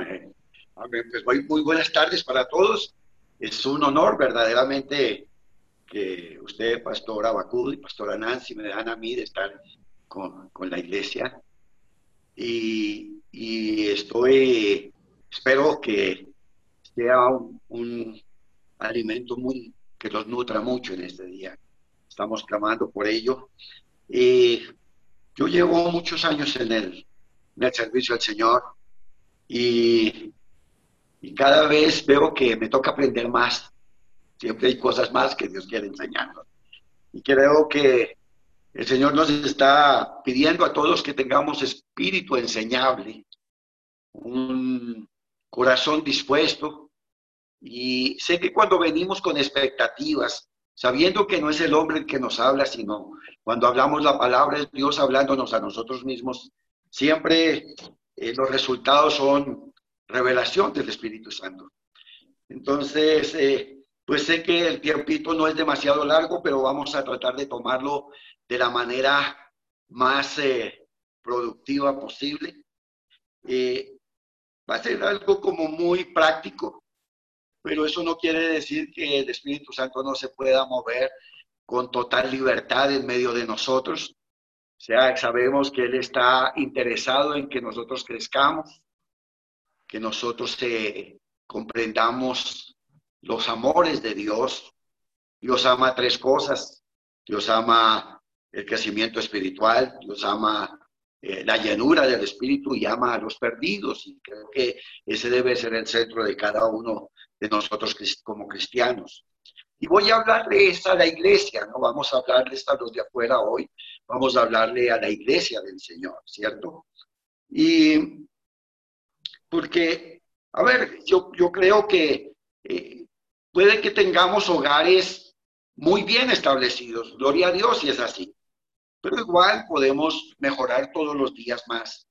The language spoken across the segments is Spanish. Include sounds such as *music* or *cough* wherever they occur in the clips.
*laughs* Pues muy, muy buenas tardes para todos. Es un honor verdaderamente que usted, Pastor Abacud y Pastora Nancy, me dan a mí de estar con, con la iglesia. Y, y, estoy, espero que sea un, un, alimento muy, que los nutra mucho en este día. Estamos clamando por ello. Y yo llevo muchos años en el, en el servicio al Señor y, y cada vez veo que me toca aprender más Siempre hay cosas más que Dios quiere enseñarnos. Y creo que el Señor nos está pidiendo a todos que tengamos espíritu enseñable, un corazón dispuesto. Y sé que cuando venimos con expectativas, sabiendo que no es el hombre el que nos habla, sino cuando hablamos la palabra es Dios hablándonos a nosotros mismos, siempre eh, los resultados son revelación del Espíritu Santo. Entonces, eh, pues sé que el tiempito no es demasiado largo, pero vamos a tratar de tomarlo de la manera más eh, productiva posible. Va a ser algo como muy práctico, pero eso no quiere decir que el Espíritu Santo no se pueda mover con total libertad en medio de nosotros. Sea, sabemos que Él está interesado en que nosotros crezcamos, que nosotros eh, comprendamos los amores de Dios. Dios ama tres cosas. Dios ama el crecimiento espiritual, Dios ama eh, la llanura del espíritu y ama a los perdidos. Y creo que ese debe ser el centro de cada uno de nosotros como cristianos. Y voy a hablarles a la iglesia, no vamos a hablarles a los de afuera hoy, vamos a hablarle a la iglesia del Señor, ¿cierto? Y porque, a ver, yo, yo creo que eh, Puede que tengamos hogares muy bien establecidos, gloria a Dios si es así, pero igual podemos mejorar todos los días más.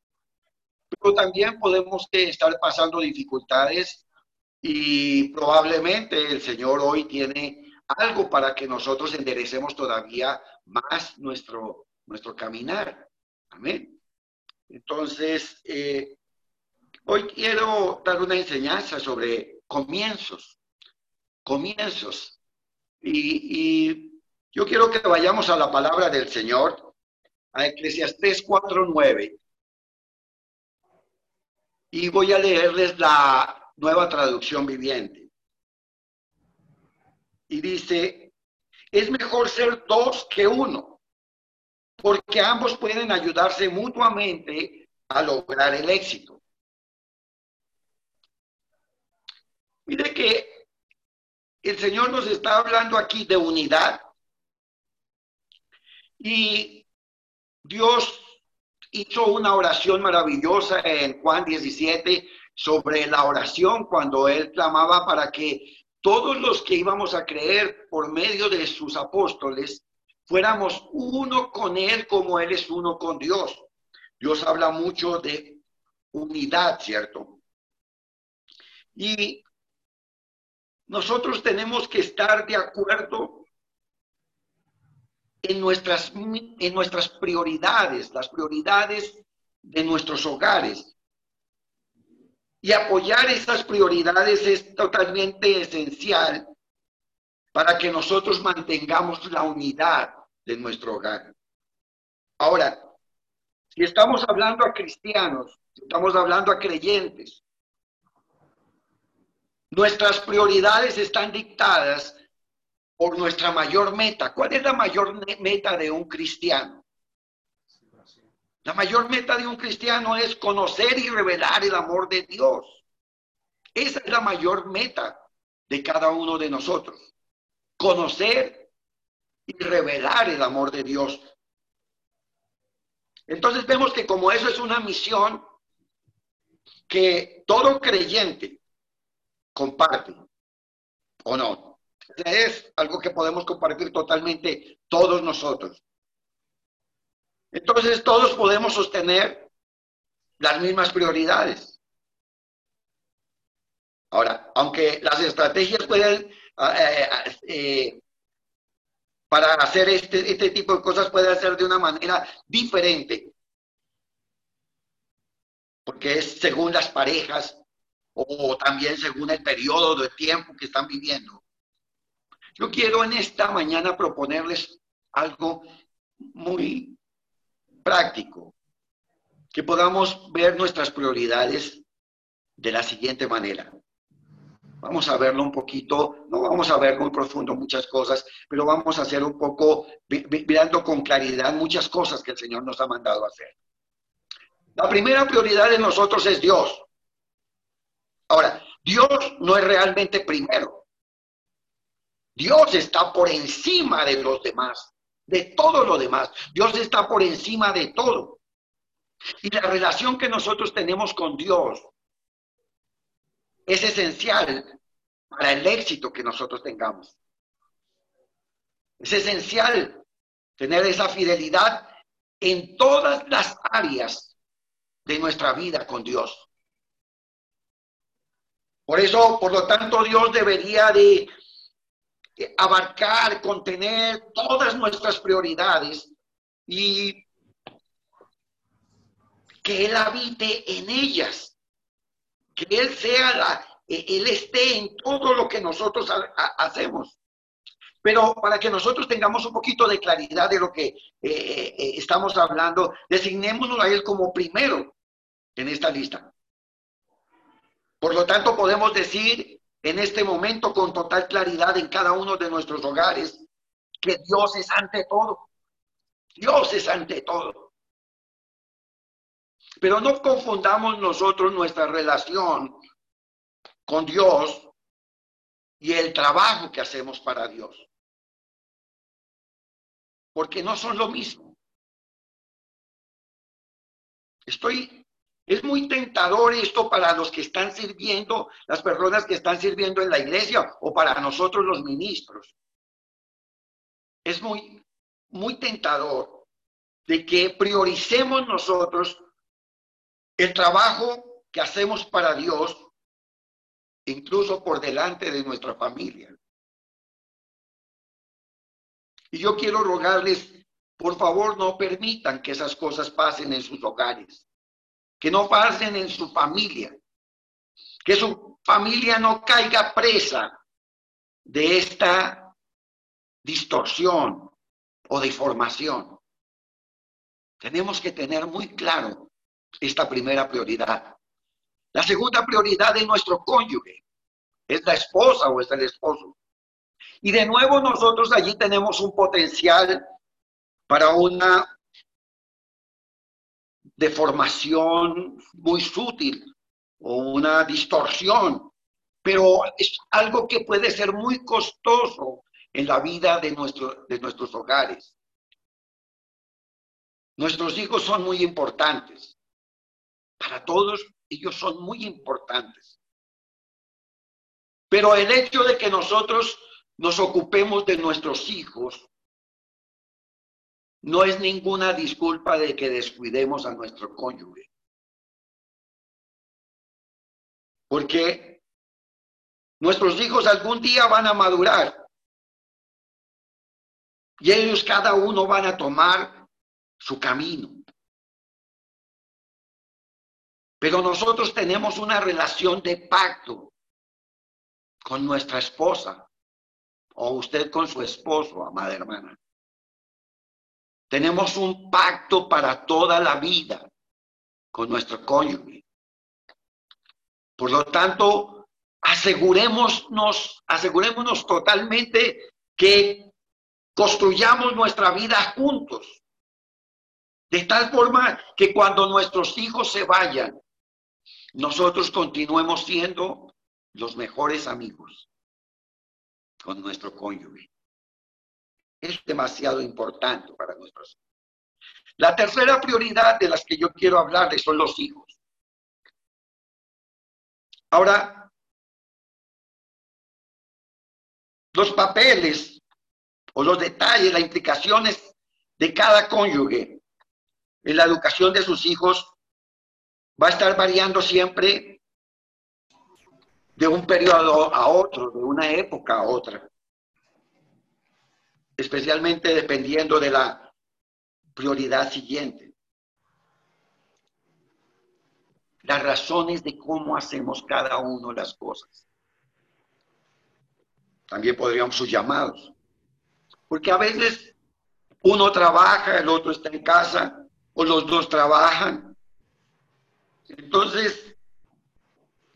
Pero también podemos estar pasando dificultades y probablemente el Señor hoy tiene algo para que nosotros enderecemos todavía más nuestro, nuestro caminar. Amén. Entonces, eh, hoy quiero dar una enseñanza sobre comienzos comienzos. Y, yo quiero que vayamos a la palabra del Señor, a Eclesiastés 4.9. Y voy a leerles la nueva traducción viviente. Y dice, es mejor ser dos que uno, porque ambos pueden ayudarse mutuamente a lograr el éxito. Mire que el Señor nos está hablando aquí de unidad. Y Dios hizo una oración maravillosa en Juan 17 sobre la oración cuando Él clamaba para que todos los que íbamos a creer por medio de sus apóstoles fuéramos uno con Él como Él es uno con Dios. Dios habla mucho de unidad, ¿cierto? Y nosotros tenemos que estar de acuerdo en nuestras, en nuestras prioridades, las prioridades de nuestros hogares. Y apoyar esas prioridades es totalmente esencial para que nosotros mantengamos la unidad de nuestro hogar. Ahora, si estamos hablando a cristianos, si estamos hablando a creyentes, Nuestras prioridades están dictadas por nuestra mayor meta. ¿Cuál es la mayor meta de un cristiano? La mayor meta de un cristiano es conocer y revelar el amor de Dios. Esa es la mayor meta de cada uno de nosotros. Conocer y revelar el amor de Dios. Entonces vemos que como eso es una misión que todo creyente comparte o no. Es algo que podemos compartir totalmente todos nosotros. Entonces todos podemos sostener las mismas prioridades. Ahora, aunque las estrategias pueden, eh, eh, para hacer este, este tipo de cosas puede ser de una manera diferente, porque es según las parejas, o también según el periodo de tiempo que están viviendo. Yo quiero en esta mañana proponerles algo muy práctico, que podamos ver nuestras prioridades de la siguiente manera. Vamos a verlo un poquito, no vamos a ver muy profundo muchas cosas, pero vamos a hacer un poco, mirando con claridad muchas cosas que el Señor nos ha mandado hacer. La primera prioridad de nosotros es Dios. Ahora, Dios no es realmente primero. Dios está por encima de los demás, de todo lo demás. Dios está por encima de todo. Y la relación que nosotros tenemos con Dios es esencial para el éxito que nosotros tengamos. Es esencial tener esa fidelidad en todas las áreas de nuestra vida con Dios. Por eso, por lo tanto, Dios debería de abarcar, contener todas nuestras prioridades y que Él habite en ellas que Él sea la, e, Él esté en todo lo que nosotros hacemos. Pero para que nosotros tengamos un poquito de claridad de lo que eh, eh, eh, estamos hablando, designémonos a Él como primero en esta lista. Por lo tanto, podemos decir en este momento con total claridad en cada uno de nuestros hogares que Dios es ante todo. Dios es ante todo. Pero no confundamos nosotros nuestra relación con Dios y el trabajo que hacemos para Dios. Porque no son lo mismo. Estoy, es muy tentador esto para los que están sirviendo, las personas que están sirviendo en la iglesia o para nosotros los ministros. Es muy, muy tentador de que prioricemos nosotros el trabajo que hacemos para Dios, incluso por delante de nuestra familia. Y yo quiero rogarles, por favor, no permitan que esas cosas pasen en sus hogares, que no pasen en su familia, que su familia no caiga presa de esta distorsión o deformación. Tenemos que tener muy claro esta primera prioridad. La segunda prioridad de nuestro cónyuge es la esposa o es el esposo. Y de nuevo nosotros allí tenemos un potencial para una deformación muy sutil o una distorsión, pero es algo que puede ser muy costoso en la vida de, nuestro, de nuestros hogares. Nuestros hijos son muy importantes. Para todos ellos son muy importantes. Pero el hecho de que nosotros nos ocupemos de nuestros hijos no es ninguna disculpa de que descuidemos a nuestro cónyuge. Porque nuestros hijos algún día van a madurar y ellos cada uno van a tomar su camino. Pero nosotros tenemos una relación de pacto con nuestra esposa o usted con su esposo, amada hermana. Tenemos un pacto para toda la vida con nuestro cónyuge. Por lo tanto, asegurémonos, asegurémonos totalmente que construyamos nuestra vida juntos. De tal forma que cuando nuestros hijos se vayan, nosotros continuemos siendo los mejores amigos con nuestro cónyuge. Es demasiado importante para nosotros. La tercera prioridad de las que yo quiero hablarles son los hijos. Ahora, los papeles o los detalles, las implicaciones de cada cónyuge en la educación de sus hijos va a estar variando siempre de un periodo a otro, de una época a otra, especialmente dependiendo de la prioridad siguiente. las razones de cómo hacemos cada uno las cosas. También podríamos sus llamados. Porque a veces uno trabaja, el otro está en casa, o los dos trabajan. Entonces,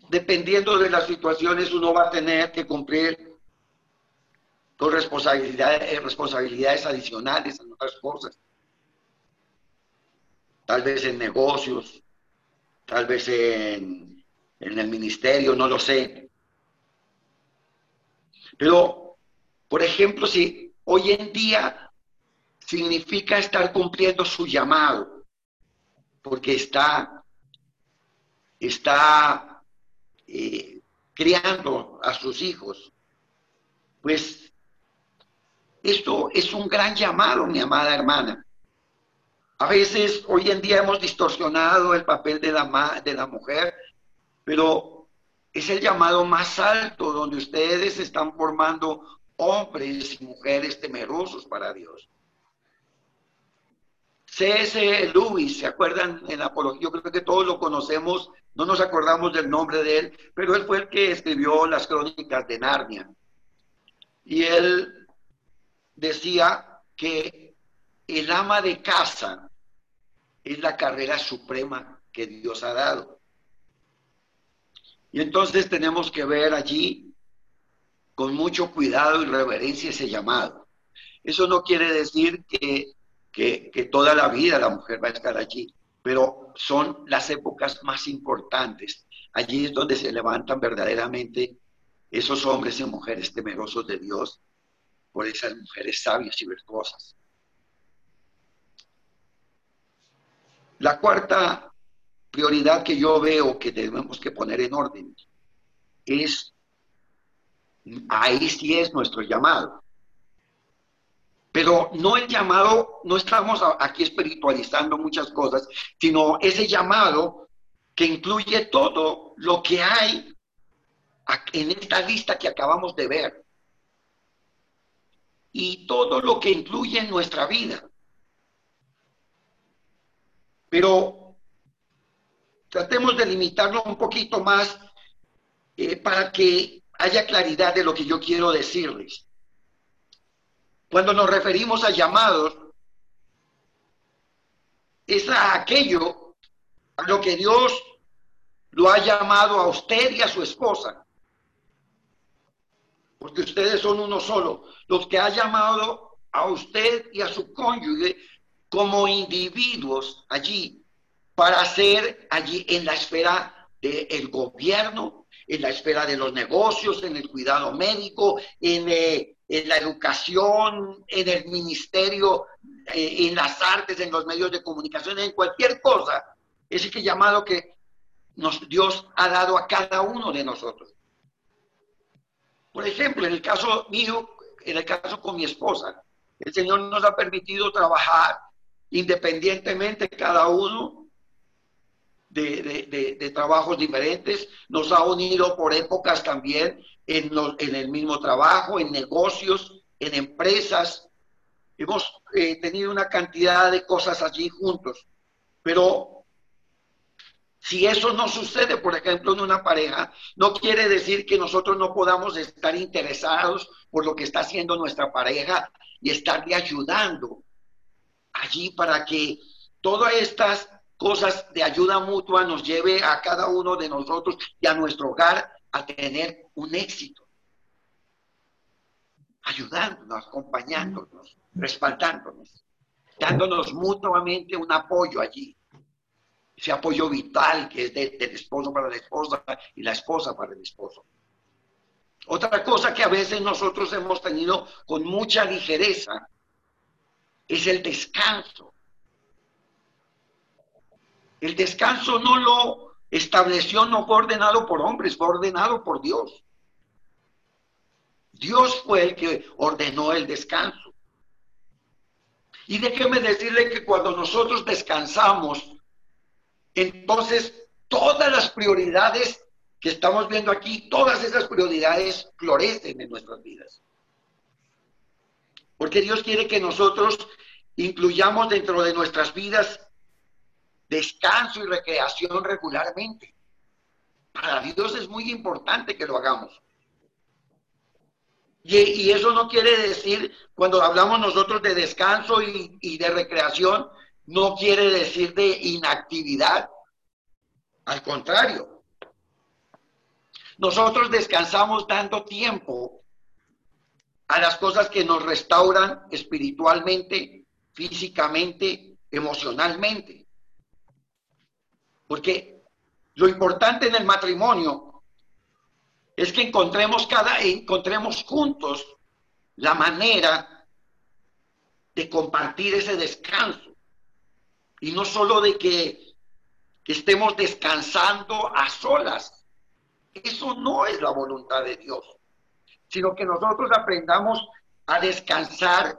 dependiendo de las situaciones, uno va a tener que cumplir con responsabilidades, responsabilidades adicionales en otras cosas. Tal vez en negocios, tal vez en, en el ministerio, no lo sé. Pero, por ejemplo, si hoy en día significa estar cumpliendo su llamado, porque está, está eh, criando a sus hijos, pues esto es un gran llamado, mi amada hermana. A veces hoy en día hemos distorsionado el papel de la, de la mujer, pero es el llamado más alto donde ustedes están formando hombres y mujeres temerosos para Dios. C.S. Lewis, ¿se acuerdan en la apología? Yo creo que todos lo conocemos, no nos acordamos del nombre de él, pero él fue el que escribió las crónicas de Narnia. Y él decía que el ama de casa es la carrera suprema que Dios ha dado. Y entonces tenemos que ver allí con mucho cuidado y reverencia ese llamado. Eso no quiere decir que que, toda la vida la mujer va a estar allí, pero son las épocas más importantes. Allí es donde se levantan verdaderamente esos hombres y mujeres temerosos de Dios por esas mujeres sabias y virtuosas. La cuarta prioridad que yo veo que tenemos que poner en orden es, ahí sí es nuestro llamado. Pero no el llamado, no estamos aquí espiritualizando muchas cosas, sino ese llamado que incluye todo lo que hay en esta lista que acabamos de ver. Y todo lo que incluye en nuestra vida. Pero tratemos de limitarlo un poquito más eh, para que haya claridad de lo que yo quiero decirles. Cuando nos referimos a llamados, es a aquello a lo que Dios lo ha llamado a usted y a su esposa. Porque ustedes son uno solo. Los que ha llamado a usted y a su cónyuge como individuos allí para ser allí en la esfera del gobierno, en la esfera de los negocios, en el cuidado médico, en, eh, en la educación, en el ministerio, eh, en las artes, en los medios de comunicación, en cualquier cosa. Ese que llamado que nos, Dios ha dado a cada uno de nosotros. Por ejemplo, en el caso mío, en el caso con mi esposa, el Señor nos ha permitido trabajar independientemente cada uno de, trabajos diferentes, nos ha unido por épocas también en, en el mismo trabajo, en negocios, en empresas. Hemos eh, tenido una cantidad de cosas allí juntos, pero si eso no sucede, por ejemplo, en una pareja, no quiere decir que nosotros no podamos estar interesados por lo que está haciendo nuestra pareja y estarle ayudando allí para que todas estas cosas de ayuda mutua nos lleve a cada uno de nosotros y a nuestro hogar a tener un éxito. Ayudándonos, acompañándonos, respaldándonos, dándonos mutuamente un apoyo allí. Ese apoyo vital que es del esposo para la esposa y la esposa para el esposo. Otra cosa que a veces nosotros hemos tenido con mucha ligereza es el descanso. El descanso no lo estableció, no fue ordenado por hombres, fue ordenado por Dios. Dios fue el que ordenó el descanso. Y déjeme decirle que cuando nosotros descansamos, entonces todas las prioridades que estamos viendo aquí, todas esas prioridades florecen en nuestras vidas. Porque Dios quiere que nosotros incluyamos dentro de nuestras vidas descanso y recreación regularmente. Para Dios es muy importante que lo hagamos. Y, eso no quiere decir, cuando hablamos nosotros de descanso y, y de recreación, no quiere decir de inactividad. Al contrario, nosotros descansamos dando tiempo a las cosas que nos restauran espiritualmente, físicamente, emocionalmente. Porque lo importante en el matrimonio es que encontremos cada encontremos juntos la manera de compartir ese descanso y no solo de que, que estemos descansando a solas. Eso no es la voluntad de Dios, sino que nosotros aprendamos a descansar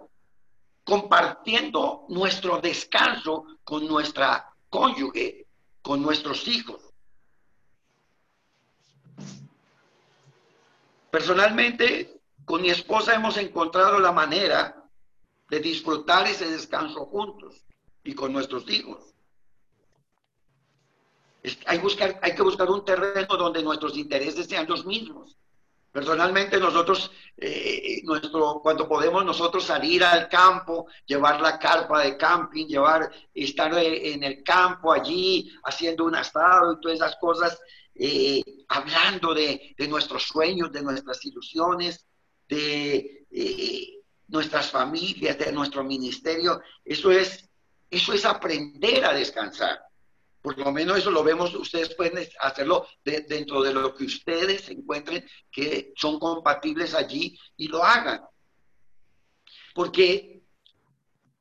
compartiendo nuestro descanso con nuestra cónyuge, con nuestros hijos. Personalmente, con mi esposa hemos encontrado la manera de disfrutar ese descanso juntos y con nuestros hijos. hay, buscar, hay que buscar un terreno donde nuestros intereses sean los mismos. Personalmente nosotros, eh, nuestro, cuando podemos nosotros salir al campo, llevar la carpa de camping, llevar, estar en el campo allí haciendo un asado y todas esas cosas, eh, hablando de, nuestros sueños, de nuestras ilusiones, de eh, nuestras familias, de nuestro ministerio, eso es, eso es aprender a descansar. Por lo menos eso lo vemos, ustedes pueden hacerlo dentro de lo que ustedes encuentren que son compatibles allí y lo hagan. Porque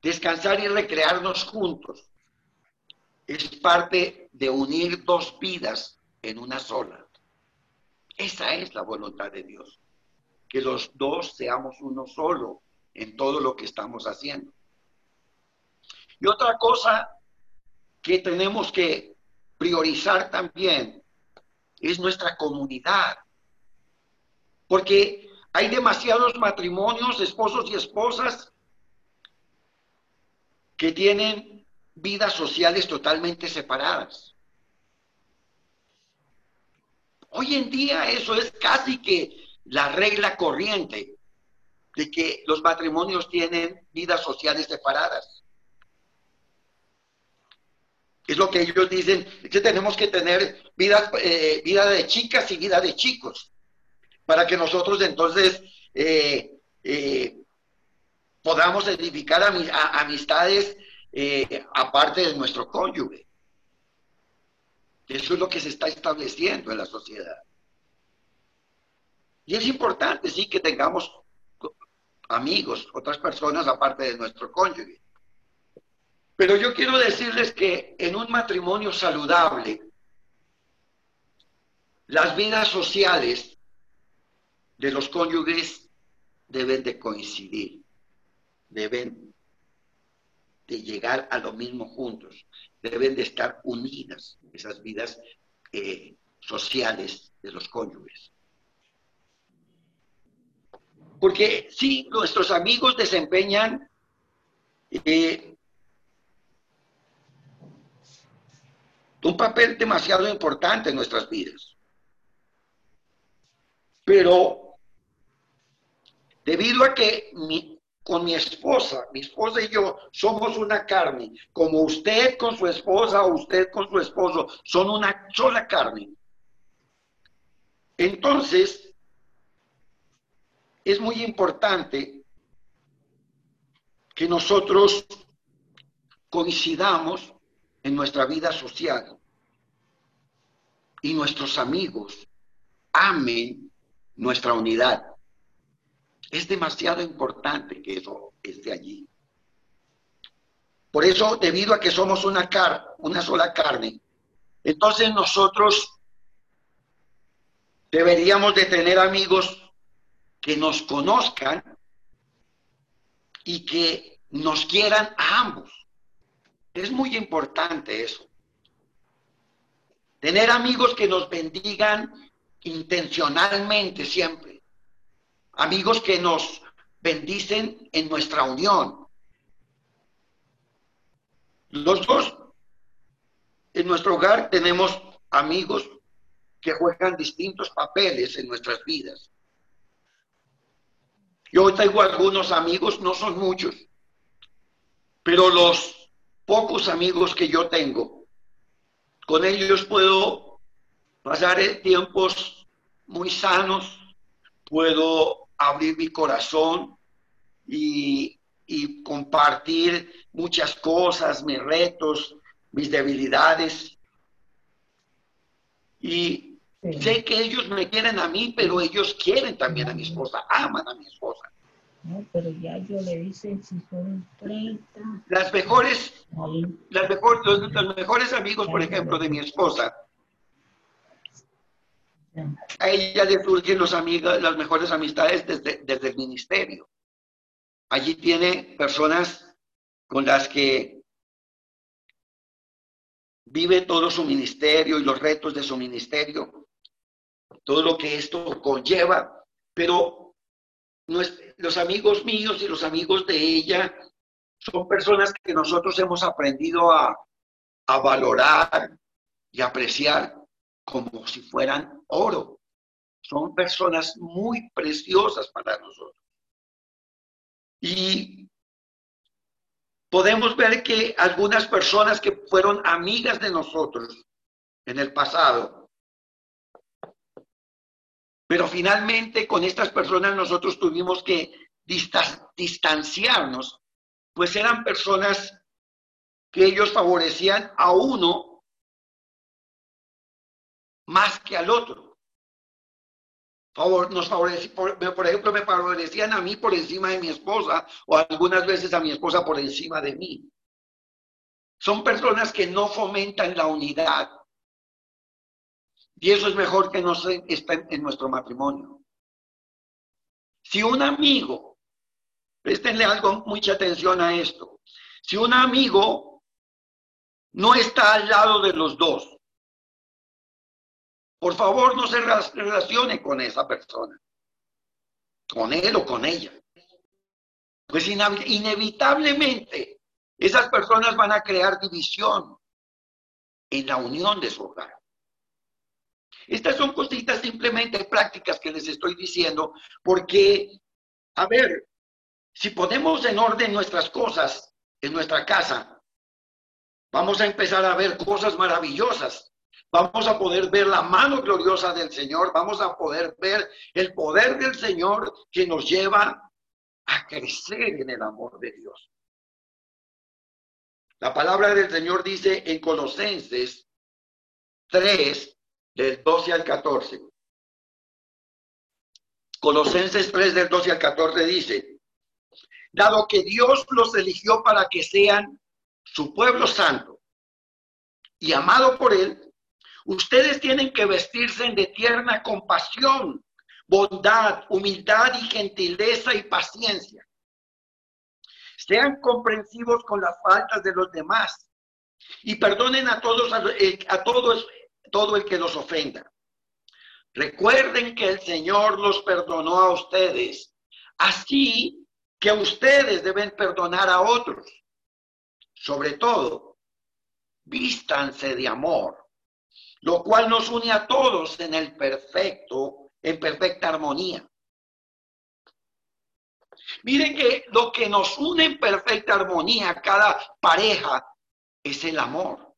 descansar y recrearnos juntos es parte de unir dos vidas en una sola. Esa es la voluntad de Dios, que los dos seamos uno solo en todo lo que estamos haciendo. Y otra cosa que tenemos que priorizar también es nuestra comunidad. Porque hay demasiados matrimonios, esposos y esposas, que tienen vidas sociales totalmente separadas. Hoy en día eso es casi que la regla corriente de que los matrimonios tienen vidas sociales separadas. Es lo que ellos dicen, que tenemos que tener vida, eh, vida de chicas y vida de chicos, para que nosotros entonces eh, eh, podamos edificar amistades aparte de nuestro cónyuge. Eso es lo que se está estableciendo en la sociedad. Y es importante, sí, que tengamos amigos, otras personas aparte de nuestro cónyuge. Pero yo quiero decirles que en un matrimonio saludable, las vidas sociales de los cónyuges deben de coincidir, deben de llegar a lo mismo juntos, deben de estar unidas esas vidas eh, sociales de los cónyuges. Porque si nuestros amigos desempeñan eh, un papel demasiado importante en nuestras vidas. Pero debido a que con mi esposa, mi esposa y yo somos una carne, como usted con su esposa o usted con su esposo son una sola carne. Entonces, es muy importante que nosotros coincidamos en nuestra vida social y nuestros amigos amen nuestra unidad. Es demasiado importante que eso esté allí. Por eso, debido a que somos una, car una sola carne, entonces nosotros deberíamos de tener amigos que nos conozcan y que nos quieran a ambos. Es muy importante eso. Tener amigos que nos bendigan intencionalmente siempre. Amigos que nos bendicen en nuestra unión. Los dos en nuestro hogar tenemos amigos que juegan distintos papeles en nuestras vidas. Yo tengo algunos amigos, no son muchos, pero los pocos amigos que yo tengo, con ellos puedo pasar tiempos muy sanos, puedo abrir mi corazón y, y compartir muchas cosas, mis retos, mis debilidades. Y sé que ellos me quieren a mí, pero ellos quieren también a mi esposa, aman a mi esposa. No, pero ya yo le dicen si son 30. Las mejores, las mejores los, mejores amigos, por ejemplo, de mi esposa, a ella le surgen los amigos, las mejores amistades desde, desde el ministerio. Allí tiene personas con las que vive todo su ministerio y los retos de su ministerio, todo lo que esto conlleva, pero los amigos míos y los amigos de ella son personas que nosotros hemos aprendido a, a valorar y apreciar como si fueran oro. Son personas muy preciosas para nosotros. Y podemos ver que algunas personas que fueron amigas de nosotros en el pasado, pero finalmente con estas personas nosotros tuvimos que distanciarnos, pues eran personas que ellos favorecían a uno más que al otro nos por, ejemplo, me favorecían a mí por encima de mi esposa o algunas veces a mi esposa por encima de mí. Son personas que no fomentan la unidad. Y eso es mejor que no esté en nuestro matrimonio. Si un amigo, préstenle algo, mucha atención a esto. Si un amigo no está al lado de los dos, por favor, no se relacione con esa persona, con él o con ella. Pues inevitablemente esas personas van a crear división en la unión de su hogar. Estas son cositas simplemente prácticas que les estoy diciendo porque, a ver, si ponemos en orden nuestras cosas en nuestra casa, vamos a empezar a ver cosas maravillosas vamos a poder ver la mano gloriosa del Señor, vamos a poder ver el poder del Señor que nos lleva a crecer en el amor de Dios. La palabra del Señor dice en Colosenses 3, del 12 al 14. Colosenses 3, del 12 al 14 dice, dado que Dios los eligió para que sean su pueblo santo y amado por él, Ustedes tienen que vestirse de tierna compasión, bondad, humildad y gentileza y paciencia. Sean comprensivos con las faltas de los demás y perdonen a todos, a todos, todo el que los ofenda. Recuerden que el Señor los perdonó a ustedes, así que ustedes deben perdonar a otros. Sobre todo, vístanse de amor lo cual nos une a todos en el perfecto, en perfecta armonía. Miren que lo que nos une en perfecta armonía a cada pareja es el amor.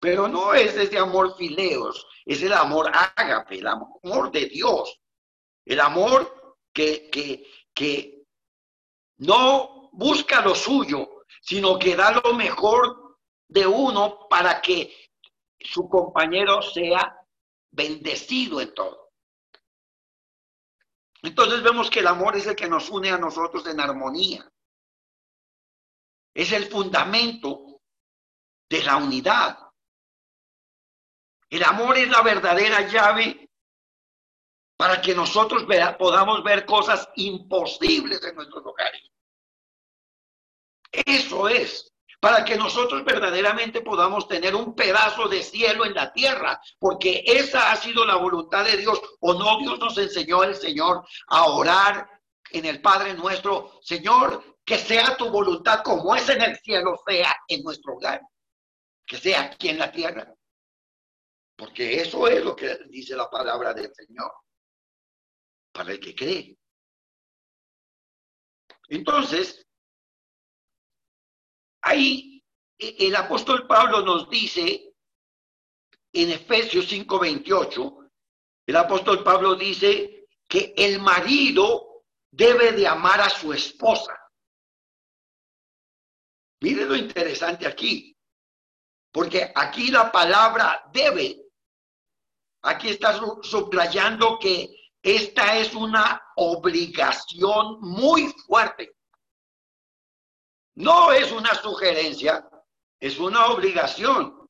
Pero no es ese amor fileos, es el amor ágape, el amor de Dios. El amor que, que, que no busca lo suyo, sino que da lo mejor de uno para que su compañero sea bendecido en todo. Entonces vemos que el amor es el que nos une a nosotros en armonía. Es el fundamento de la unidad. El amor es la verdadera llave para que nosotros podamos ver cosas imposibles en nuestros hogares. Eso es para que nosotros verdaderamente podamos tener un pedazo de cielo en la tierra, porque esa ha sido la voluntad de Dios. O no, Dios nos enseñó el Señor a orar en el Padre nuestro, Señor, que sea tu voluntad como es en el cielo, sea en nuestro hogar. que sea aquí en la tierra. Porque eso es lo que dice la palabra del Señor, para el que cree. Entonces, ahí e, el apóstol Pablo nos dice en Efesios 5:28, el apóstol Pablo dice que el marido debe de amar a su esposa. Mire lo interesante aquí, porque aquí la palabra debe, aquí está subrayando que esta es una obligación muy fuerte. No es una sugerencia, es una obligación.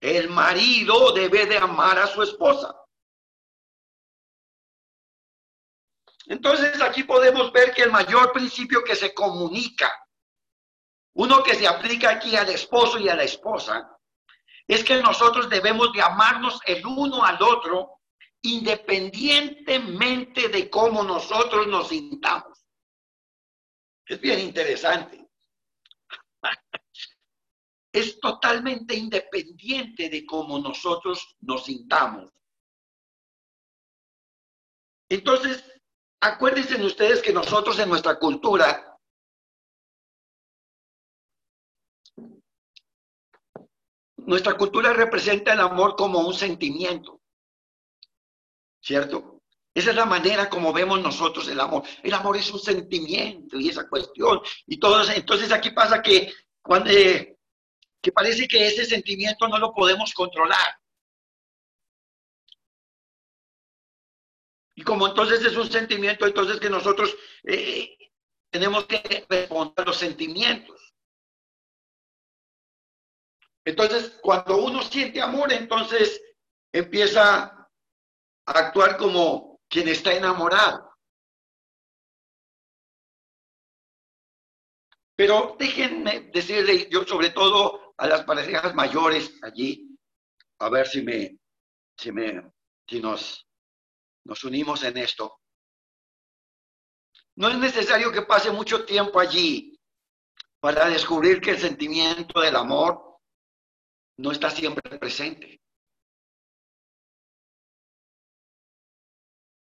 El marido debe de amar a su esposa. Entonces aquí podemos ver que el mayor principio que se comunica, uno que se aplica aquí al esposo y a la esposa, es que nosotros debemos de amarnos el uno al otro independientemente de cómo nosotros nos sintamos. Es bien interesante. *laughs* Es totalmente independiente de cómo nosotros nos sintamos. Entonces, acuérdense ustedes que nosotros en nuestra cultura nuestra cultura representa el amor como un sentimiento. ¿Cierto? Esa es la manera como vemos nosotros el amor. El amor es un sentimiento y esa cuestión. Y todo entonces aquí pasa que cuando eh, que parece que ese sentimiento no lo podemos controlar. Y como entonces es un sentimiento, entonces que nosotros eh, tenemos que responder a los sentimientos. Entonces, cuando uno siente amor, entonces empieza a actuar como quien está enamorado. Pero déjenme decirle, yo sobre todo a las parejas mayores allí, a ver si me, si me, si nos, nos unimos en esto. No es necesario que pase mucho tiempo allí para descubrir que el sentimiento del amor no está siempre presente.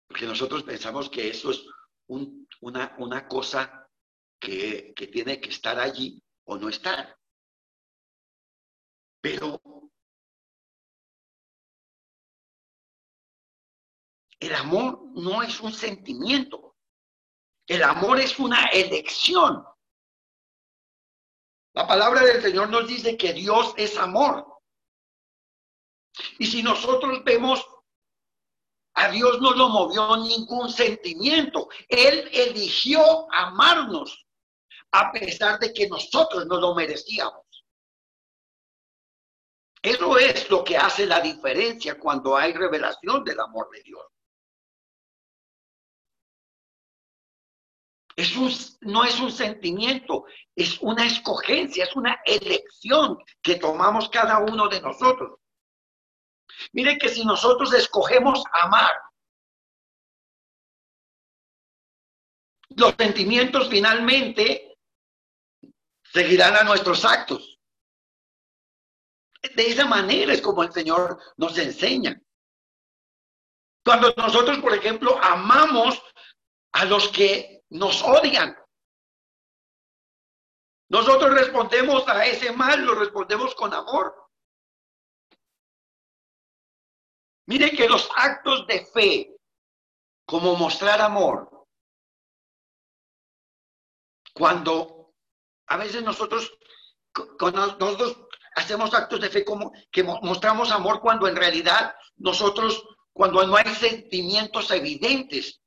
Porque nosotros pensamos que eso es una, una, cosa que, que tiene que estar allí o no estar. Pero el amor no es un sentimiento. El amor es una elección. La palabra del Señor nos dice que Dios es amor. Y si nosotros vemos a Dios no lo movió ningún sentimiento. Él eligió amarnos a pesar de que nosotros no lo merecíamos. Eso es lo que hace la diferencia cuando hay revelación del amor de Dios. Es un, no es un sentimiento, es una escogencia, es una elección que tomamos cada uno de nosotros. Mire que si nosotros escogemos amar, los sentimientos finalmente seguirán a nuestros actos. De esa manera es como el Señor nos enseña. Cuando nosotros, por ejemplo, amamos a los que nos odian, nosotros respondemos a ese mal, lo respondemos con amor. Mire que los actos de fe, como mostrar amor, cuando a veces nosotros, nosotros hacemos actos de fe como que mostramos amor cuando en realidad nosotros, cuando no hay sentimientos evidentes.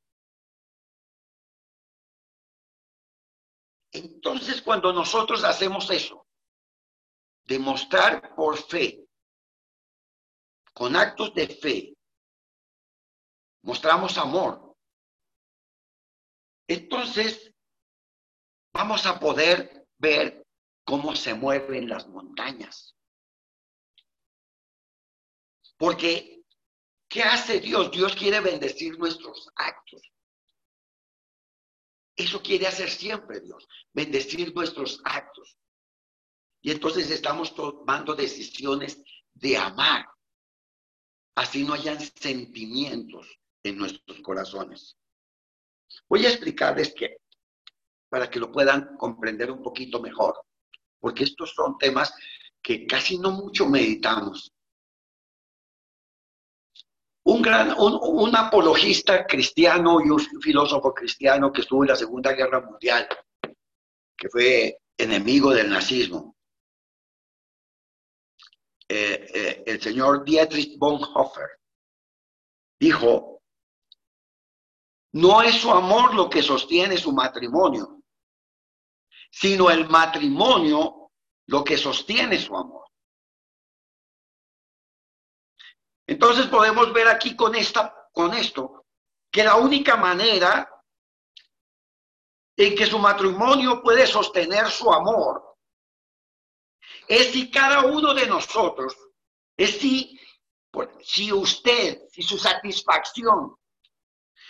Entonces, cuando nosotros hacemos eso, demostrar por fe con actos de fe, mostramos amor, entonces vamos a poder ver cómo se mueven las montañas. Porque, ¿qué hace Dios? Dios quiere bendecir nuestros actos. Eso quiere hacer siempre Dios, bendecir nuestros actos. Y entonces estamos tomando decisiones de amar. Así no hayan sentimientos en nuestros corazones. Voy a explicarles que, para que lo puedan comprender un poquito mejor, porque estos son temas que casi no mucho meditamos. Un gran, un, apologista cristiano y un filósofo cristiano que estuvo en la Segunda Guerra Mundial, que fue enemigo del nazismo, eh, eh, el señor Dietrich Bonhoeffer, dijo, no es su amor lo que sostiene su matrimonio, sino el matrimonio lo que sostiene su amor. Entonces podemos ver aquí con, esta, con esto que la única manera en que su matrimonio puede sostener su amor es si cada uno de nosotros, es si, si usted, si su satisfacción,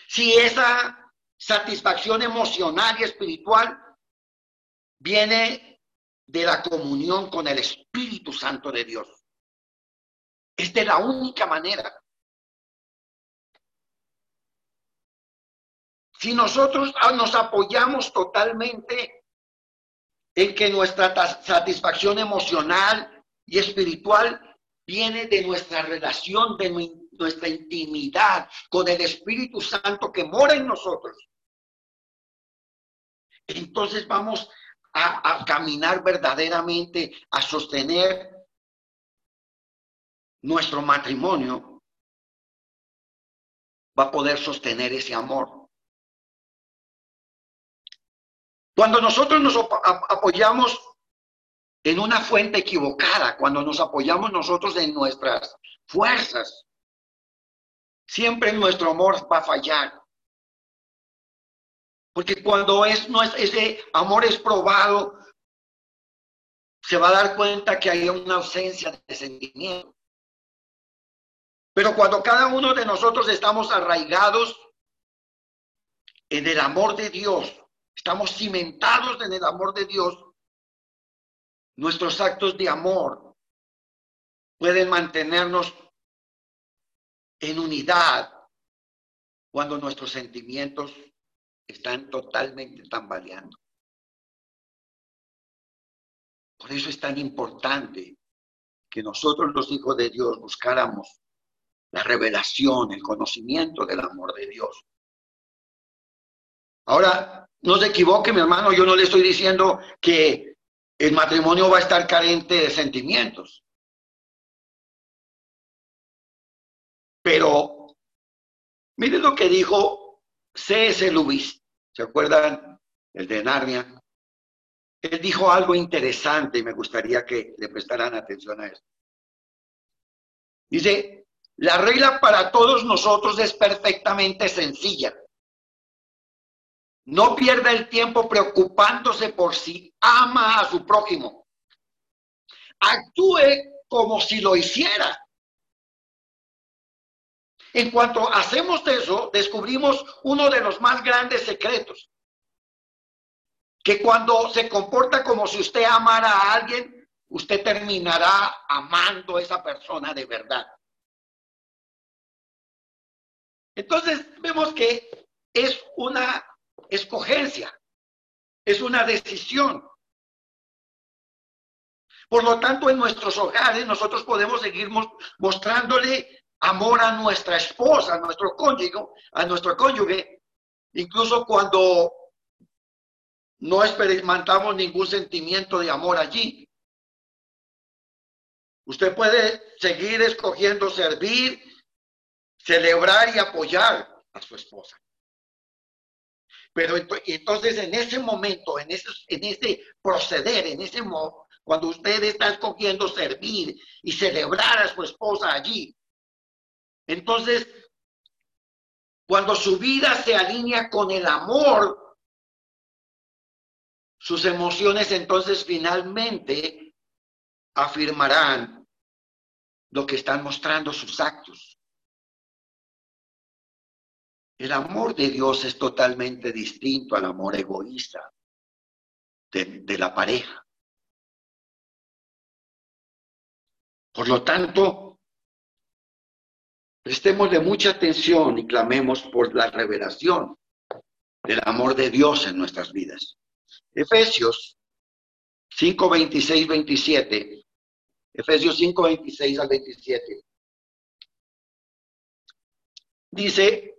si esa satisfacción emocional y espiritual viene de la comunión con el Espíritu Santo de Dios. Es de la única manera. Si nosotros nos apoyamos totalmente en que nuestra satisfacción emocional y espiritual viene de nuestra relación, de nuestra intimidad con el Espíritu Santo que mora en nosotros, entonces vamos a, a caminar verdaderamente, a sostener nuestro matrimonio va a poder sostener ese amor. Cuando nosotros nos apoyamos en una fuente equivocada, cuando nos apoyamos nosotros en nuestras fuerzas, siempre nuestro amor va a fallar. Porque cuando es, no es, ese amor es probado, se va a dar cuenta que hay una ausencia de sentimiento. Pero cuando cada uno de nosotros estamos arraigados en el amor de Dios, estamos cimentados en el amor de Dios, nuestros actos de amor pueden mantenernos en unidad cuando nuestros sentimientos están totalmente tambaleando. Por eso es tan importante que nosotros los hijos de Dios buscáramos la revelación, el conocimiento del amor de Dios. Ahora, no se equivoque, mi hermano, yo no le estoy diciendo que el matrimonio va a estar carente de sentimientos. Pero, miren lo que dijo C.S. Lewis, ¿se acuerdan? El de Narnia. Él dijo algo interesante y me gustaría que le prestaran atención a esto. Dice, la regla para todos nosotros es perfectamente sencilla. No pierda el tiempo preocupándose por si ama a su prójimo. Actúe como si lo hiciera. En cuanto hacemos eso, descubrimos uno de los más grandes secretos. Que cuando se comporta como si usted amara a alguien, usted terminará amando a esa persona de verdad. Entonces vemos que es una escogencia, es una decisión. Por lo tanto, en nuestros hogares nosotros podemos seguir mostrándole amor a nuestra esposa, a nuestro cónyuge, a nuestro cónyuge, incluso cuando no experimentamos ningún sentimiento de amor allí. Usted puede seguir escogiendo servir celebrar y apoyar a su esposa. Pero entonces en ese momento, en ese, en ese proceder, en ese modo, cuando usted está escogiendo servir y celebrar a su esposa allí, entonces, cuando su vida se alinea con el amor, sus emociones entonces finalmente afirmarán lo que están mostrando sus actos. El amor de Dios es totalmente distinto al amor egoísta de, la pareja. Por lo tanto, prestemos de mucha atención y clamemos por la revelación del amor de Dios en nuestras vidas. Efesios 5, 26, 27. Efesios 5, 26 al 27. Dice,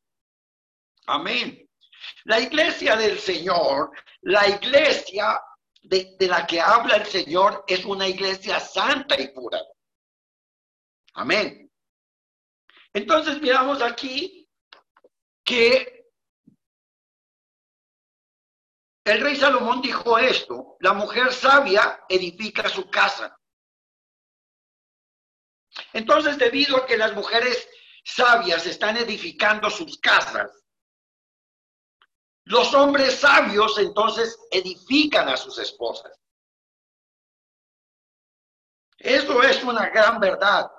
Amén. La iglesia del Señor, la iglesia de, la que habla el Señor es una iglesia santa y pura. Amén. Entonces miramos aquí que El rey Salomón dijo esto, la mujer sabia edifica su casa. Entonces, debido a que las mujeres sabias están edificando sus casas, los hombres sabios entonces edifican a sus esposas. Eso es una gran verdad.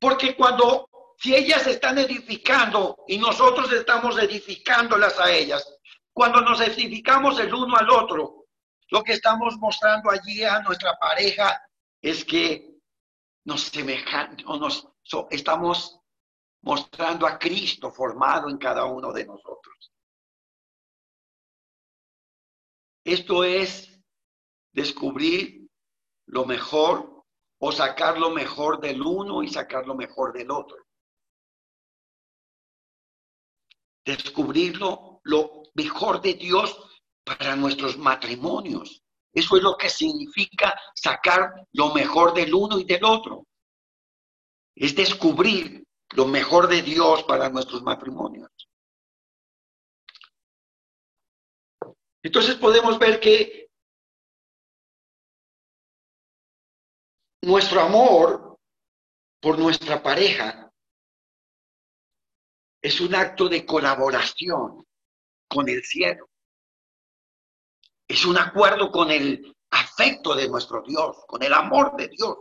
Porque cuando, si ellas están edificando y nosotros estamos edificándolas a ellas, cuando nos edificamos el uno al otro, lo que estamos mostrando allí a nuestra pareja es que nos semejan o nos estamos mostrando a Cristo formado en cada uno de nosotros. Esto es descubrir lo mejor o sacar lo mejor del uno y sacar lo mejor del otro. Descubrirlo lo mejor de Dios para nuestros matrimonios. Eso es lo que significa sacar lo mejor del uno y del otro. Es descubrir lo mejor de Dios para nuestros matrimonios. Entonces podemos ver que nuestro amor por nuestra pareja es un acto de colaboración con el cielo. Es un acuerdo con el afecto de nuestro Dios, con el amor de Dios.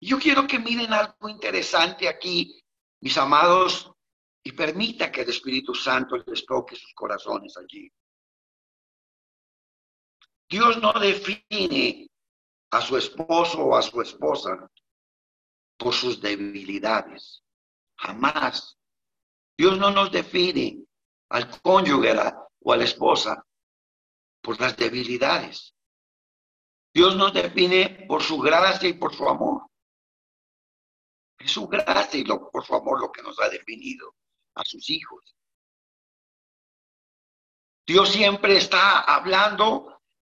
Yo quiero que miren algo interesante aquí, mis amados, y permita que el Espíritu Santo les toque sus corazones allí. Dios no define a su esposo o a su esposa por sus debilidades. Jamás. Dios no nos define al cónyuge o a la esposa por las debilidades. Dios nos define por su gracia y por su amor. Es su gracia y por su amor lo que nos ha definido a sus hijos. Dios siempre está hablando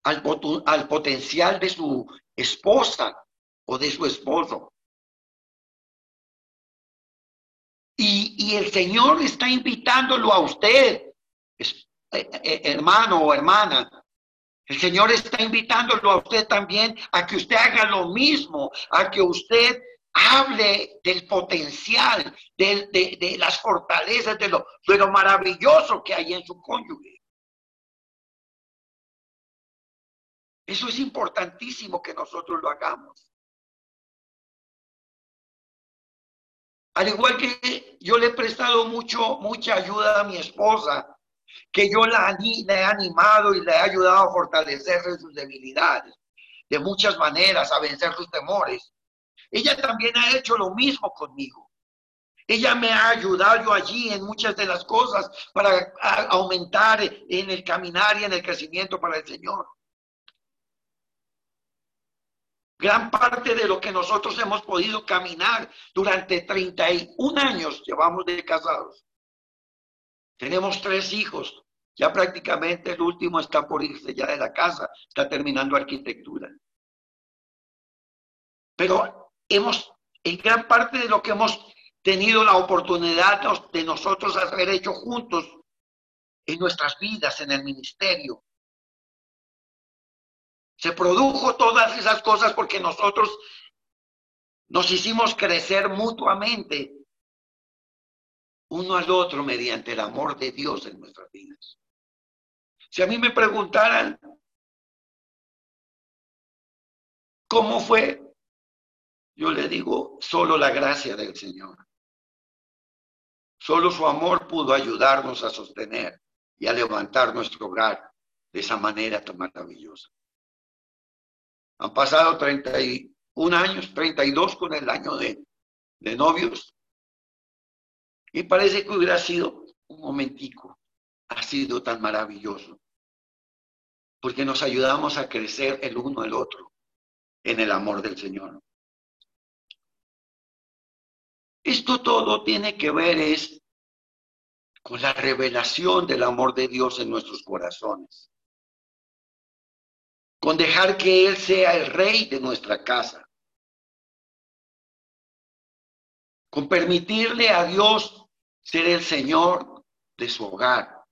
al, al potencial de su esposa o de su esposo. Y, el Señor está invitándolo a usted, eh, eh, hermano o hermana. El Señor está invitándolo a usted también a que usted haga lo mismo, a que usted hable del potencial, de, las fortalezas, de lo, de lo maravilloso que hay en su cónyuge. Eso es importantísimo que nosotros lo hagamos. Al igual que yo le he prestado mucho, mucha ayuda a mi esposa, que yo la, la he animado y le he ayudado a fortalecer sus debilidades, de muchas maneras, a vencer sus temores. Ella también ha hecho lo mismo conmigo. Ella me ha ayudado allí en muchas de las cosas para aumentar en el caminar y en el crecimiento para el Señor. Gran parte de lo que nosotros hemos podido caminar durante 31 años llevamos de casados. Tenemos tres hijos. Ya prácticamente el último está por irse ya de la casa, está terminando arquitectura. Pero hemos, en gran parte de lo que hemos tenido la oportunidad de nosotros hacer hecho juntos en nuestras vidas, en el ministerio, se produjo todas esas cosas porque nosotros Nos hicimos crecer mutuamente uno al otro mediante el amor de Dios en nuestras vidas. Si a mí me preguntaran cómo fue, yo le digo, solo la gracia del Señor. Solo su amor pudo ayudarnos a sostener y a levantar nuestro hogar de esa manera tan maravillosa. Han pasado 31 años, 32 con el año de, de novios, y parece que hubiera sido un momentico, ha sido tan maravilloso, porque nos ayudamos a crecer el uno al otro en el amor del Señor. Esto todo tiene que ver es con la revelación del amor de Dios en nuestros corazones, con dejar que Él sea el rey de nuestra casa, con permitirle a Dios ser el Señor de su hogar.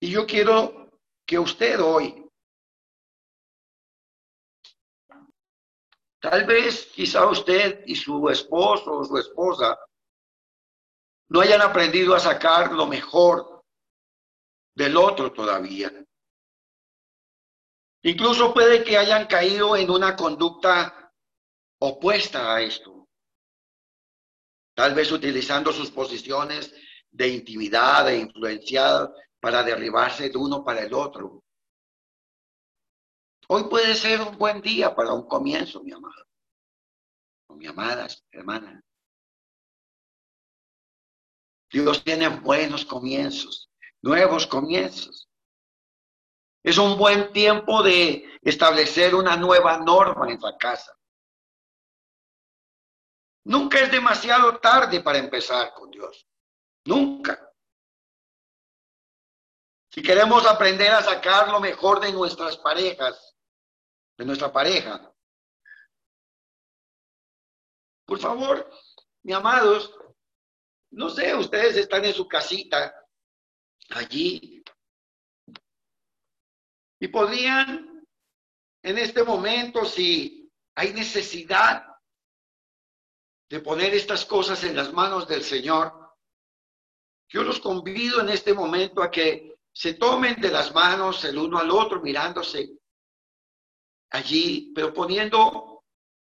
Y yo quiero que usted hoy, tal vez quizá usted y su esposo o su esposa no hayan aprendido a sacar lo mejor del otro todavía. Incluso puede que hayan caído en una conducta opuesta a esto. Tal vez utilizando sus posiciones de intimidad, e influenciar para derribarse de uno para el otro. Hoy puede ser un buen día para un comienzo, mi amado. O mi amada hermana. Dios tiene buenos comienzos, nuevos comienzos. Es un buen tiempo de establecer una nueva norma en la casa. Nunca es demasiado tarde para empezar con Dios. Nunca. Si queremos aprender a sacar lo mejor de nuestras parejas, de nuestra pareja, por favor, mi amados, no sé, ustedes están en su casita, allí, y podrían, en este momento, si hay necesidad de poner estas cosas en las manos del Señor, yo los convido en este momento a que se tomen de las manos el uno al otro, mirándose allí, pero poniendo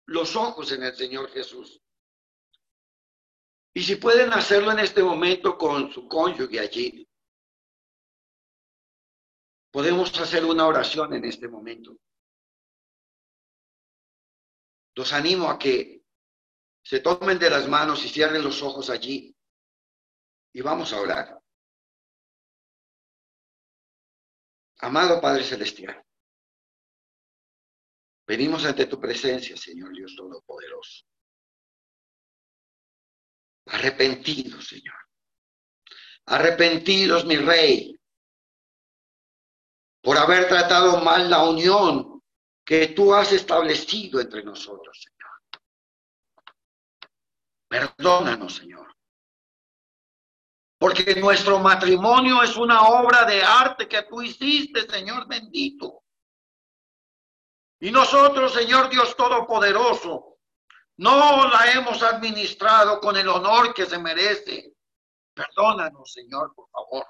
los ojos en el Señor Jesús. Y si pueden hacerlo en este momento con su cónyuge allí, podemos hacer una oración en este momento. Los animo a que se tomen de las manos y cierren los ojos allí y vamos a orar. Amado Padre Celestial, venimos ante tu presencia, Señor Dios Todopoderoso arrepentidos, Señor. Arrepentidos, mi rey, por haber tratado mal la unión que tú has establecido entre nosotros, Señor. Perdónanos, Señor. Porque nuestro matrimonio es una obra de arte que tú hiciste, Señor bendito. Y nosotros, Señor Dios Todopoderoso, no la hemos administrado con el honor que se merece. Perdónanos, Señor, por favor.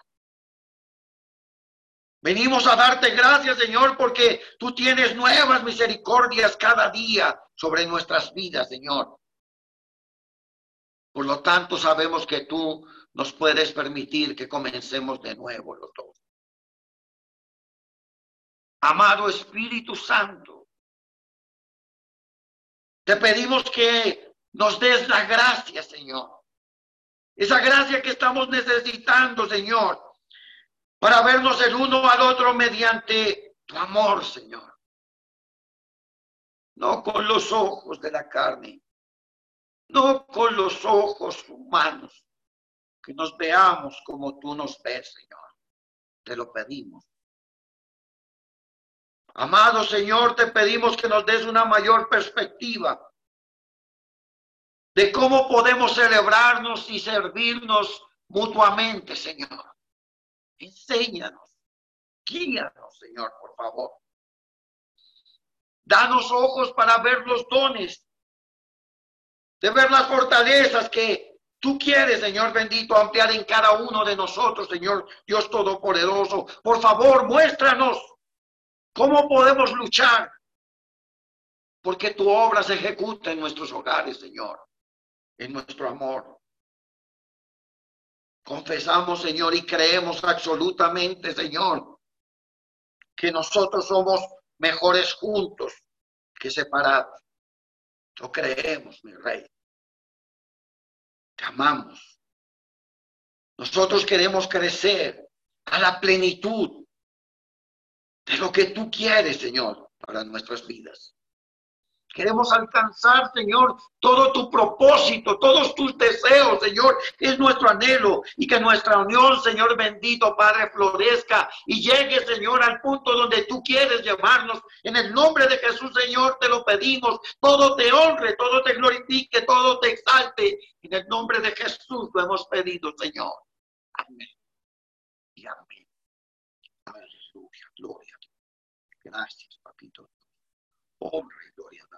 Venimos a darte gracias, Señor, porque tú tienes nuevas misericordias cada día sobre nuestras vidas, Señor. Por lo tanto, sabemos que tú nos puedes permitir que comencemos de nuevo los dos. Amado Espíritu Santo, te pedimos que nos des la gracia, Señor. Esa gracia que estamos necesitando, Señor, para vernos el uno al otro mediante tu amor, Señor. No con los ojos de la carne, no con los ojos humanos, que nos veamos como tú nos ves, Señor. Te lo pedimos. Amado Señor, te pedimos que nos des una mayor perspectiva de cómo podemos celebrarnos y servirnos mutuamente, Señor. Enséñanos, guíanos, Señor, por favor. Danos ojos para ver los dones, de ver las fortalezas que tú quieres, Señor bendito, ampliar en cada uno de nosotros, Señor Dios Todopoderoso. Por favor, muéstranos cómo podemos luchar, porque tu obra se ejecuta en nuestros hogares, Señor, en nuestro amor. Confesamos, Señor, y creemos absolutamente, Señor, que nosotros somos mejores juntos que separados. Lo creemos, mi rey. Te amamos. Nosotros queremos crecer a la plenitud de lo que tú quieres, Señor, para nuestras vidas. Queremos alcanzar, Señor, todo tu propósito, todos tus deseos, Señor, es nuestro anhelo y que nuestra unión, Señor bendito, Padre, florezca y llegue, Señor, al punto donde tú quieres llevarnos. En el nombre de Jesús, Señor, te lo pedimos. Todo te honre, todo te glorifique, todo te exalte. En el nombre de Jesús lo hemos pedido, Señor. Amén. Y amén. Aleluya, gloria. Gracias, papito. Y gloria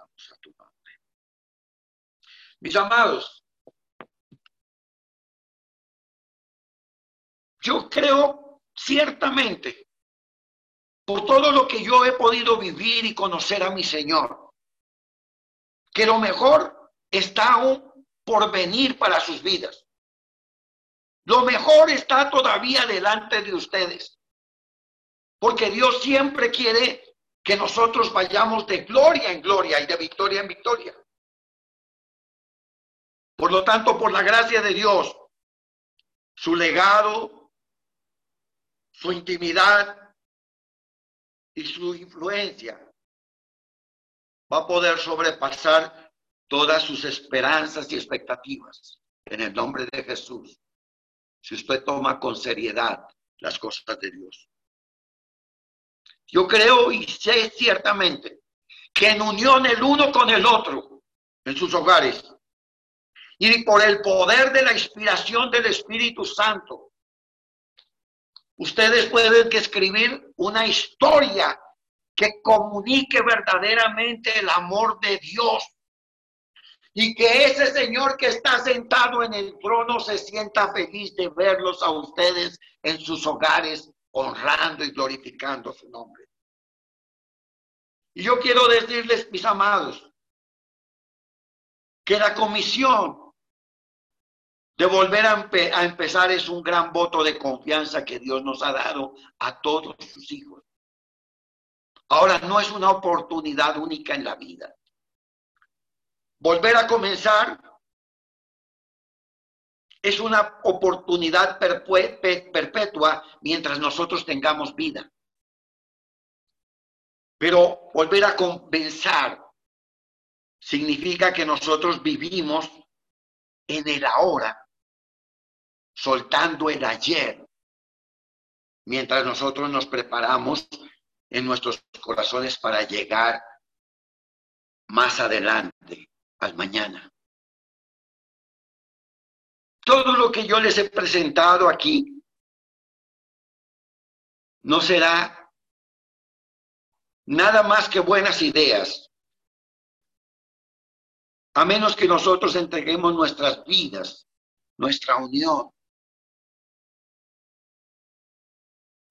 Mis amados, yo creo ciertamente, por todo lo que yo he podido vivir y conocer a mi Señor, que lo mejor está aún por venir para sus vidas. Lo mejor está todavía delante de ustedes, porque Dios siempre quiere que nosotros vayamos de gloria en gloria y de victoria en victoria. Por lo tanto, por la gracia de Dios, su legado, su intimidad y su influencia va a poder sobrepasar todas sus esperanzas y expectativas en el nombre de Jesús. Si usted toma con seriedad las cosas de Dios. Yo creo y sé ciertamente que en unión el uno con el otro en sus hogares y por el poder de la inspiración del Espíritu Santo, ustedes pueden escribir una historia que comunique verdaderamente el amor de Dios y que ese Señor que está sentado en el trono se sienta feliz de verlos a ustedes en sus hogares honrando y glorificando su nombre. Y yo quiero decirles, mis amados, que la comisión de volver a, a, empezar es un gran voto de confianza que Dios nos ha dado a todos sus hijos. Ahora no es una oportunidad única en la vida. Volver a comenzar es una oportunidad perpetua mientras nosotros tengamos vida. Pero volver a compensar significa que nosotros vivimos en el ahora, soltando el ayer, mientras nosotros nos preparamos en nuestros corazones para llegar más adelante, al mañana. Todo lo que yo les he presentado aquí no será nada más que buenas ideas, a menos que nosotros entreguemos nuestras vidas, nuestra unión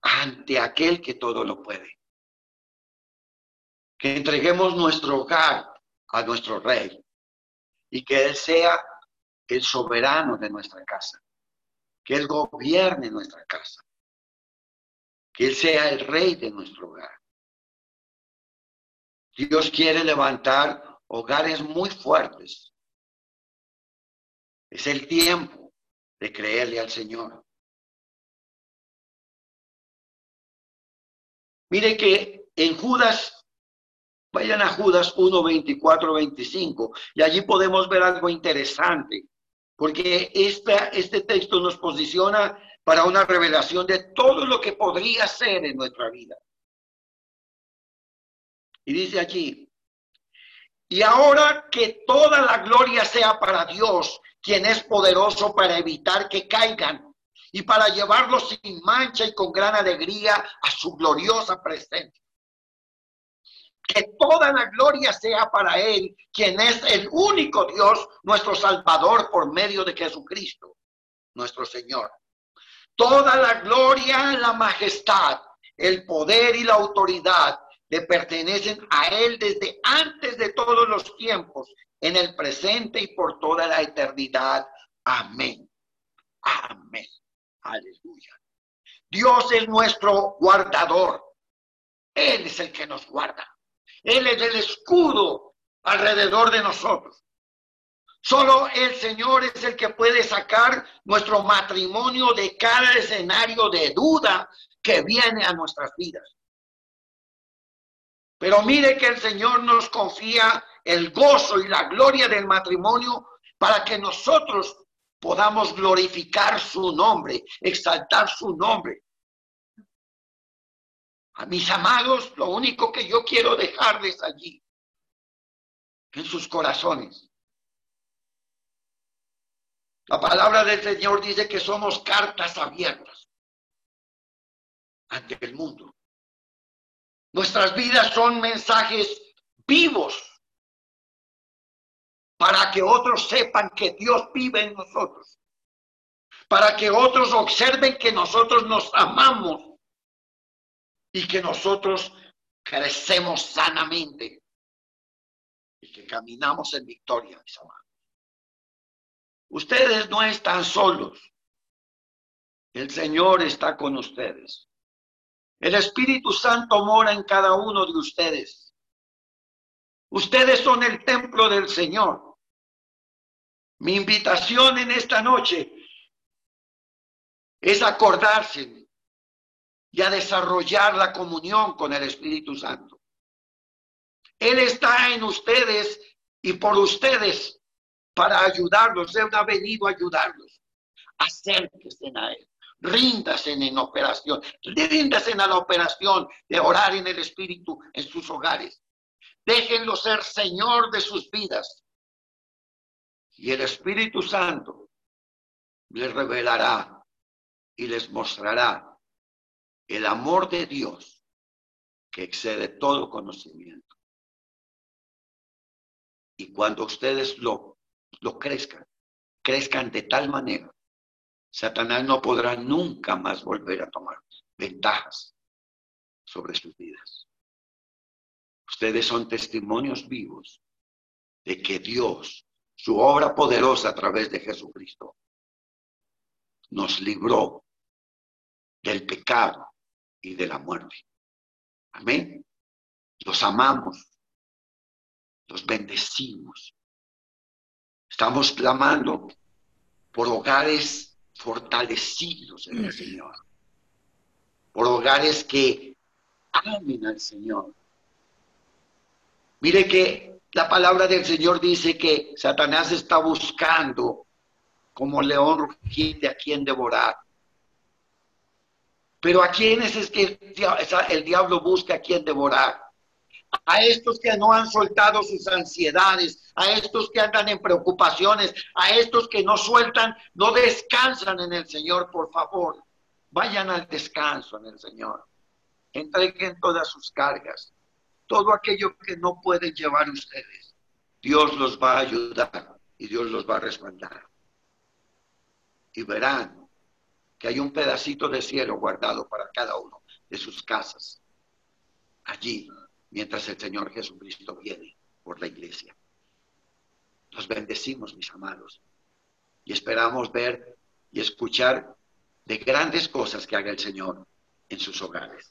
ante aquel que todo lo puede. Que entreguemos nuestro hogar a nuestro rey y que Él sea el soberano de nuestra casa, que Él gobierne nuestra casa, que Él sea el rey de nuestro hogar. Dios quiere levantar hogares muy fuertes. Es el tiempo de creerle al Señor. Mire que en Judas Vayan a Judas 1, 24, 25 y allí podemos ver algo interesante porque este texto nos posiciona para una revelación de todo lo que podría ser en nuestra vida. Y dice aquí, y ahora que toda la gloria sea para Dios, quien es poderoso para evitar que caigan y para llevarlos sin mancha y con gran alegría a su gloriosa presencia. Que toda la gloria sea para Él, quien es el único Dios, nuestro Salvador por medio de Jesucristo, nuestro Señor. Toda la gloria, la majestad, el poder y la autoridad le pertenecen a Él desde antes de todos los tiempos, en el presente y por toda la eternidad. Amén. Amén. Aleluya. Dios es nuestro guardador. Él es el que nos guarda. Él es el escudo alrededor de nosotros. Solo el Señor es el que puede sacar nuestro matrimonio de cada escenario de duda que viene a nuestras vidas. Pero mire que el Señor nos confía el gozo y la gloria del matrimonio para que nosotros podamos glorificar su nombre, exaltar su nombre. A mis amados, lo único que yo quiero dejarles allí, en sus corazones. La palabra del Señor dice que somos cartas abiertas ante el mundo. Nuestras vidas son mensajes vivos para que otros sepan que Dios vive en nosotros, para que otros observen que nosotros nos amamos y que nosotros crecemos sanamente y que caminamos en victoria. Ustedes no están solos. El Señor está con ustedes. El Espíritu Santo mora en cada uno de ustedes. Ustedes son el templo del Señor. Mi invitación en esta noche es acordarse y a desarrollar la comunión con el Espíritu Santo. Él está en ustedes y por ustedes para ayudarlos. Él ha venido a ayudarlos. Acérquense a Él. Ríndanse en operación. Ríndanse a la operación de orar en el Espíritu en sus hogares. Déjenlo ser Señor de sus vidas. Y el Espíritu Santo les revelará y les mostrará el amor de Dios que excede todo conocimiento. Y cuando ustedes lo, lo crezcan, crezcan de tal manera, Satanás no podrá nunca más volver a tomar ventajas sobre sus vidas. Ustedes son testimonios vivos de que Dios su obra poderosa a través de Jesucristo, nos libró del pecado y de la muerte. Amén. Los amamos, los bendecimos. Estamos clamando por hogares fortalecidos en el Señor, por hogares que amen al Señor. Mire que la palabra del Señor dice que Satanás está buscando como león rugiente a quien devorar. Pero a quienes es que el diablo busca a quien devorar. A estos que no han soltado sus ansiedades, a estos que andan en preocupaciones, a estos que no sueltan, no descansan en el Señor, por favor. Vayan al descanso en el Señor. Entreguen todas sus cargas todo aquello que no pueden llevar ustedes, Dios los va a ayudar y Dios los va a respaldar. Y verán que hay un pedacito de cielo guardado para cada uno de sus casas, allí, mientras el Señor Jesucristo viene por la iglesia. Los bendecimos, mis amados, y esperamos ver y escuchar de grandes cosas que haga el Señor en sus hogares.